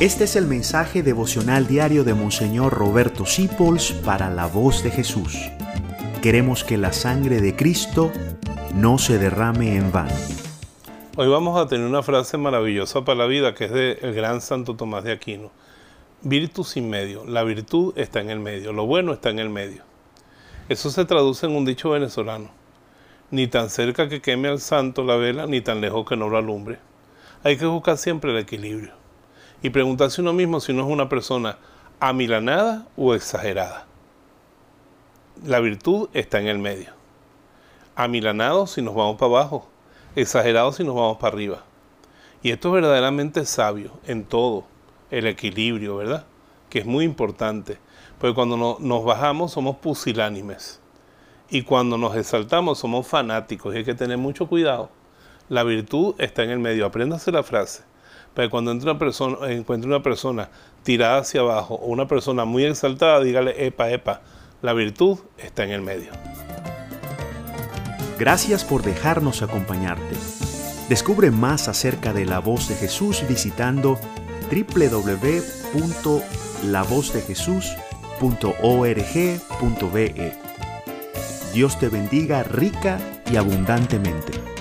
Este es el mensaje devocional diario de Monseñor Roberto Sipols para la voz de Jesús. Queremos que la sangre de Cristo no se derrame en vano. Hoy vamos a tener una frase maravillosa para la vida que es del gran Santo Tomás de Aquino. Virtud sin medio. La virtud está en el medio. Lo bueno está en el medio. Eso se traduce en un dicho venezolano. Ni tan cerca que queme al santo la vela, ni tan lejos que no lo alumbre. Hay que buscar siempre el equilibrio y preguntarse uno mismo si no es una persona amilanada o exagerada. La virtud está en el medio. Amilanado si nos vamos para abajo, exagerado si nos vamos para arriba. Y esto es verdaderamente sabio en todo, el equilibrio, ¿verdad? Que es muy importante. Porque cuando nos bajamos somos pusilánimes. Y cuando nos exaltamos somos fanáticos. Y hay que tener mucho cuidado. La virtud está en el medio. Apréndase la frase. Pero cuando una persona, encuentre una persona tirada hacia abajo o una persona muy exaltada, dígale, epa, epa, la virtud está en el medio. Gracias por dejarnos acompañarte. Descubre más acerca de la voz de Jesús visitando www.lavozdejesús.org.be. Dios te bendiga rica y abundantemente.